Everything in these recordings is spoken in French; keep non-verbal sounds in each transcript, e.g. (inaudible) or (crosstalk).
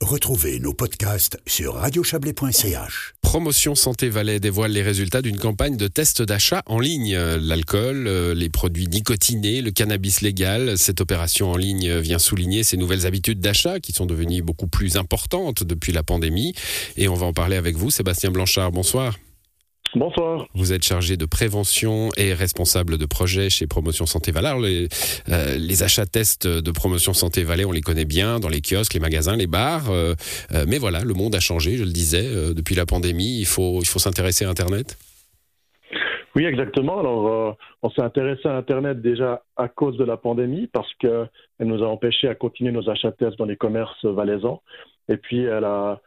Retrouvez nos podcasts sur radiochablais.ch. Promotion Santé Valais dévoile les résultats d'une campagne de test d'achat en ligne. L'alcool, euh, les produits nicotinés, le cannabis légal. Cette opération en ligne vient souligner ces nouvelles habitudes d'achat qui sont devenues beaucoup plus importantes depuis la pandémie. Et on va en parler avec vous, Sébastien Blanchard. Bonsoir. Bonsoir. Vous êtes chargé de prévention et responsable de projet chez Promotion Santé Valais. Les, euh, les, achats tests de Promotion Santé Valais, on les connaît bien dans les kiosques, les magasins, les bars. Euh, euh, mais voilà, le monde a changé, je le disais, depuis la pandémie. Il faut, il faut s'intéresser à Internet. Oui, exactement. Alors, on s'est intéressé à Internet déjà à cause de la pandémie parce qu'elle nous a empêchés à continuer nos achats tests dans les commerces valaisans. Et puis, elle a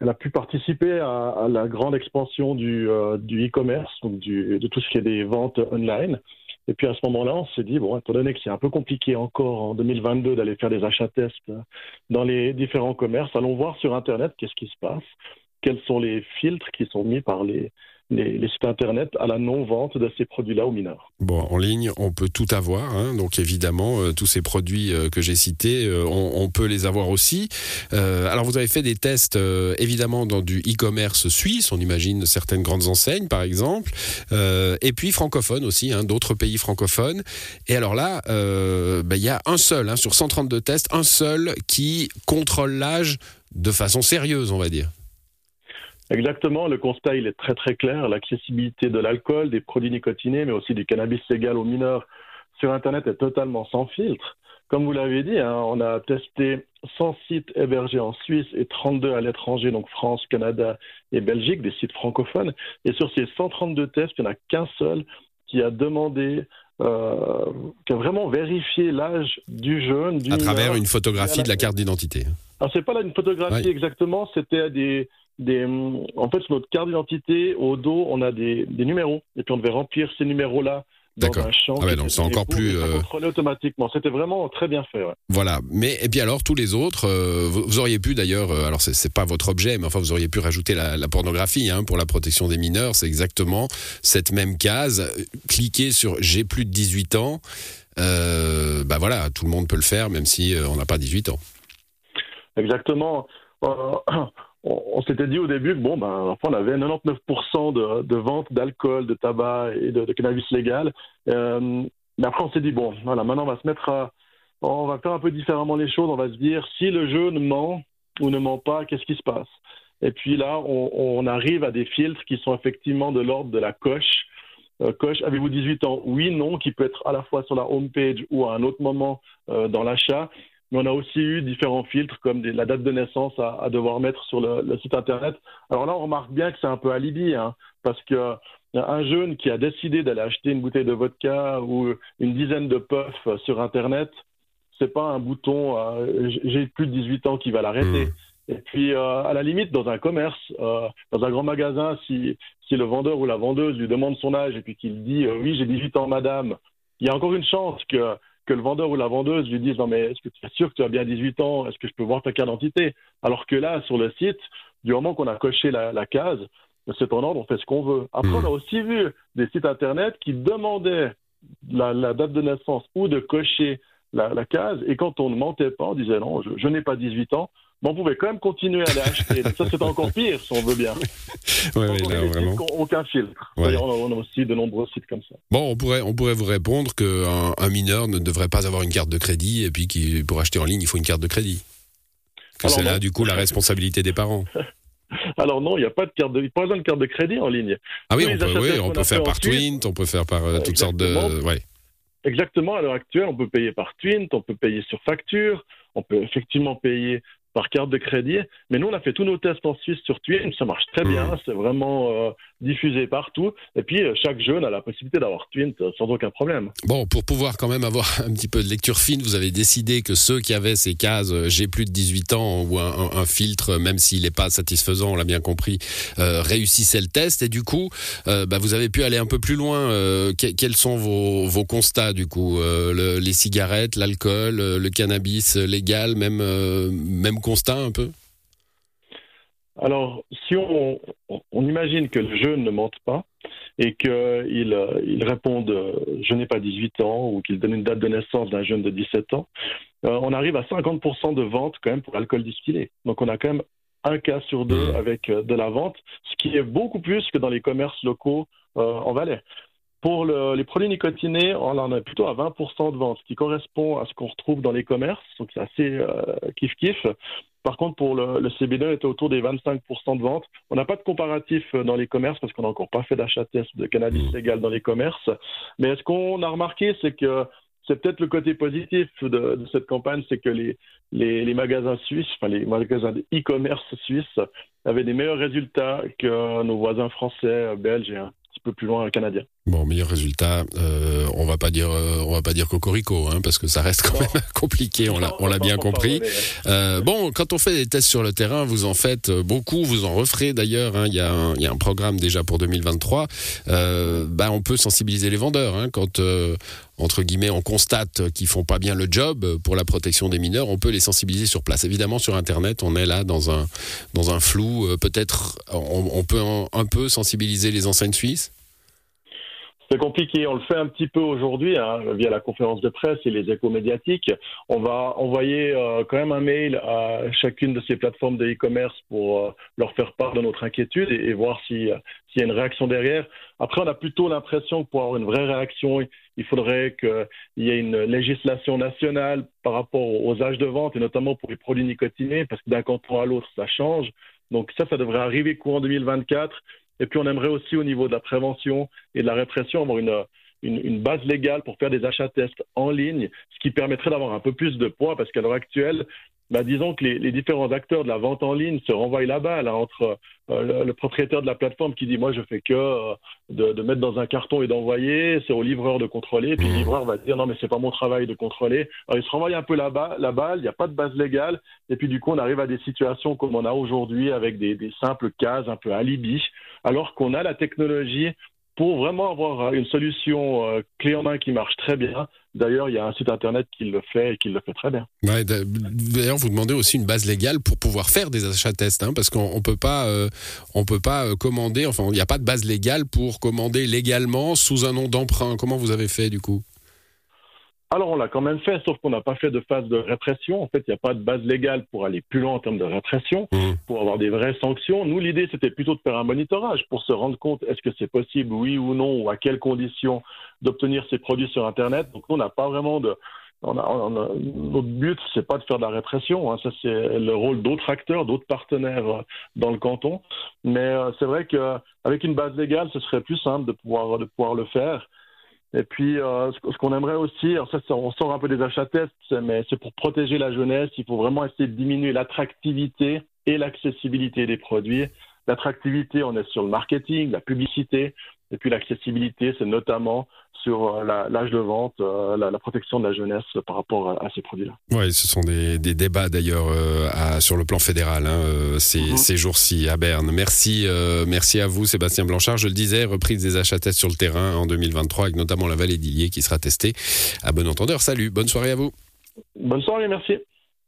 elle a pu participer à, la grande expansion du, euh, e-commerce, donc de tout ce qui est des ventes online. Et puis à ce moment-là, on s'est dit, bon, étant donné que c'est un peu compliqué encore en 2022 d'aller faire des achats tests dans les différents commerces, allons voir sur Internet qu'est-ce qui se passe, quels sont les filtres qui sont mis par les, sites internet à la non-vente de ces produits-là aux mineurs. Bon, en ligne, on peut tout avoir, hein. donc évidemment, euh, tous ces produits euh, que j'ai cités, euh, on, peut les avoir aussi. alors, vous avez fait des tests, évidemment, dans du e-commerce suisse, on imagine certaines grandes enseignes, par exemple, et puis francophone aussi, hein, d'autres pays francophones. Et alors là, ben, il y a un seul, hein, sur 132 tests, un seul qui contrôle l'âge de façon sérieuse, on va dire. Exactement, le constat il est très très clair. L'accessibilité de l'alcool, des produits nicotinés, mais aussi du cannabis légal aux mineurs sur Internet est totalement sans filtre. Comme vous l'avez dit, hein, on a testé 100 sites hébergés en Suisse et 32 à l'étranger, donc France, Canada et Belgique, des sites francophones. Et sur ces 132 tests, il n'y en a qu'un seul qui a demandé, euh, qui a vraiment vérifié l'âge du jeune. à travers une photographie de la carte d'identité. Alors, c'est pas là une photographie exactement, c'était des, des, en fait, sur notre carte d'identité, au dos, on a des, des, numéros. Et puis, on devait remplir ces numéros-là champ. Ah ouais, donc c'est encore plus. Euh... automatiquement. C'était vraiment très bien fait. Ouais. Voilà. Mais et puis alors tous les autres, euh, vous, auriez pu d'ailleurs, euh, alors c'est pas votre objet, mais enfin vous auriez pu rajouter la, la pornographie hein, pour la protection des mineurs. C'est exactement cette même case. Cliquez sur j'ai plus de 18 ans. Euh, bah voilà, tout le monde peut le faire, même si euh, on n'a pas 18 ans. Exactement. On, s'était dit au début que bon, ben, on avait 99% de, ventes d'alcool, de tabac et de, cannabis légal. Euh, mais après, on s'est dit bon, voilà, maintenant on va se mettre à, on va faire un peu différemment les choses. On va se dire si le jeu ne ment ou ne ment pas, qu'est-ce qui se passe? Et puis là, on, arrive à des filtres qui sont effectivement de l'ordre de la coche. Euh, coche, avez-vous 18 ans? Oui, non, qui peut être à la fois sur la home page ou à un autre moment euh, dans l'achat. Mais on a aussi eu différents filtres comme la date de naissance à, devoir mettre sur le, site internet. Alors là, on remarque bien que c'est un peu alibi, hein, parce que un jeune qui a décidé d'aller acheter une bouteille de vodka ou une dizaine de puffs sur internet, c'est pas un bouton euh, j'ai plus de 18 ans qui va l'arrêter. Mmh. Et puis, euh, à la limite, dans un commerce, euh, dans un grand magasin, si, si le vendeur ou la vendeuse lui demande son âge et puis qu'il dit oui, j'ai 18 ans, madame, il y a encore une chance que que le vendeur ou la vendeuse lui dise non mais est-ce que tu es sûr que tu as bien 18 ans? Est-ce que je peux voir ta carte d'identité? Alors que là, sur le site, du moment qu'on a coché la, case, c'est en ordre, on fait ce qu'on veut. Après, on a aussi vu des sites internet qui demandaient la, date de naissance ou de cocher la, case, et quand on ne mentait pas, on disait non, je, je n'ai pas 18 ans, mais on pouvait quand même continuer à les acheter. ça, c'est encore pire, si on veut bien. Oui, oui, là, vraiment. Aucun filtre. On, a, aussi de nombreux sites comme ça. Bon, on pourrait, on pourrait vous répondre qu'un un mineur ne devrait pas avoir une carte de crédit et puis pour acheter en ligne, il faut une carte de crédit. Que c'est là, du coup, la responsabilité des parents. (laughs) Alors non, il n'y a pas de carte de, pas besoin de carte de crédit en ligne. Ah oui, on peut, oui, on peut faire par Twint, on peut faire par euh, toutes sortes de, ouais. Exactement. À l'heure actuelle, on peut payer par Twint, on peut payer sur facture, on peut effectivement payer par carte de crédit. Mais nous, on a fait tous nos tests en Suisse sur Twin, ça marche très bien, mmh. c'est vraiment euh, diffusé partout. Et puis, euh, chaque jeune a la possibilité d'avoir Twin euh, sans aucun problème. Bon, pour pouvoir quand même avoir (laughs) un petit peu de lecture fine, vous avez décidé que ceux qui avaient ces cases j'ai plus de 18 ans ou un, filtre, même s'il n'est pas satisfaisant, on l'a bien compris, réussissaient le test. Et du coup, bah, vous avez pu aller un peu plus loin. quels sont vos, vos, constats, du coup Les cigarettes, l'alcool, le cannabis légal, même, même constat un peu? Alors, si on, imagine que le jeune ne mente pas, et qu'ils ils répondent je n'ai pas 18 ans ou qu'ils donnent une date de naissance d'un jeune de 17 ans, on arrive à 50% de ventes quand même pour l'alcool distillé. Donc on a quand même un cas sur deux mmh. avec de la vente, ce qui est beaucoup plus que dans les commerces locaux en Valais. Pour les produits nicotinés, on en a plutôt à 20% de vente, ce qui correspond à ce qu'on retrouve dans les commerces, donc c'est assez kiff-kiff. Par contre, pour le, le CBD, on était autour des 25% de vente. On n'a pas de comparatif dans les commerces parce qu'on n'a encore pas fait d'achat test de cannabis mmh. légal dans les commerces. Mais ce qu'on a remarqué, c'est que c'est peut-être le côté positif de, cette campagne, c'est que les, les, magasins suisses, enfin les magasins e-commerce suisses, avaient des meilleurs résultats que nos voisins français, belges et peu plus loin canadien. Bon, meilleur résultat, euh, on va pas dire, euh, on va pas dire cocorico, hein, parce que ça reste quand même (laughs) compliqué. On l'a, on l'a bien compris. Euh, bon, quand on fait des tests sur le terrain, vous en faites beaucoup, vous en referez d'ailleurs. Hein. Il y, a un, y a un programme déjà pour 2023. bah, on peut sensibiliser les vendeurs hein, quand entre guillemets, on constate qu'ils font pas bien le job pour la protection des mineurs, on peut les sensibiliser sur place. Évidemment, sur Internet, on est là dans un, dans un flou. Peut-être on, on peut un peu sensibiliser les enseignes suisses? C'est compliqué. On le fait un petit peu aujourd'hui hein, via la conférence de presse et les échos médiatiques. On va envoyer euh, quand même un mail à chacune de ces plateformes de e-commerce pour euh, leur faire part de notre inquiétude et, voir euh, s'il y a une réaction derrière. Après, on a plutôt l'impression que pour avoir une vraie réaction, il faudrait qu'il y ait une législation nationale par rapport aux âges de vente et notamment pour les produits nicotinés parce que d'un canton à l'autre, ça change. Donc ça, ça devrait arriver courant 2024. Et puis on aimerait aussi au niveau de la prévention et de la répression avoir une, base légale pour faire des achats tests en ligne, ce qui permettrait d'avoir un peu plus de poids parce qu'à l'heure actuelle, bah, disons que les, différents acteurs de la vente en ligne se renvoient la balle entre euh, le, propriétaire de la plateforme qui dit moi je fais que euh, de, mettre dans un carton et d'envoyer, c'est au livreur de contrôler, puis le mmh. livreur va dire non mais c'est pas mon travail de contrôler. Alors il se renvoie un peu la, la balle, il n'y a pas de base légale, et puis du coup on arrive à des situations comme on a aujourd'hui avec des, des simples cases un peu alibi, alors qu'on a la technologie pour vraiment avoir une solution euh, clé en main qui marche très bien. D'ailleurs, il y a un site internet qui le fait et qui le fait très bien. D'ailleurs, vous demandez aussi une base légale pour pouvoir faire des achats tests, hein, parce qu'on peut pas, euh, on peut pas euh, commander. Enfin, il n'y a pas de base légale pour commander légalement sous un nom d'emprunt. Comment vous avez fait du coup? Alors on l'a quand même fait, sauf qu'on n'a pas fait de phase de répression. En fait, il n'y a pas de base légale pour aller plus loin en termes de répression, mmh. pour avoir des vraies sanctions. Nous, l'idée, c'était plutôt de faire un monitorage pour se rendre compte est-ce que c'est possible, oui ou non, ou à quelles conditions d'obtenir ces produits sur Internet. Donc, nous, on n'a pas vraiment de... On a, notre but, c'est pas de faire de la répression. Hein. Ça, c'est le rôle d'autres acteurs, d'autres partenaires euh, dans le canton. Mais euh, c'est vrai qu'avec une base légale, ce serait plus simple de pouvoir, de pouvoir le faire. Et puis, euh, ce qu'on aimerait aussi, alors ça, on sort un peu des achats tests, mais c'est pour protéger la jeunesse. Il faut vraiment essayer de diminuer l'attractivité et l'accessibilité des produits. L'attractivité, on est sur le marketing, la publicité, et puis l'accessibilité, c'est notamment sur euh, l'âge de vente, euh, la, protection de la jeunesse par rapport à, ces produits-là. Oui, ce sont des, débats d'ailleurs euh, sur le plan fédéral hein, ces, mhm. ces jours-ci à Berne. Merci, merci à vous Sébastien Blanchard. Je le disais, reprise des achats tests sur le terrain en 2023 avec notamment la vallée d'Illier qui sera testée. À bon entendeur, salut, bonne soirée à vous. Bonne soirée, merci.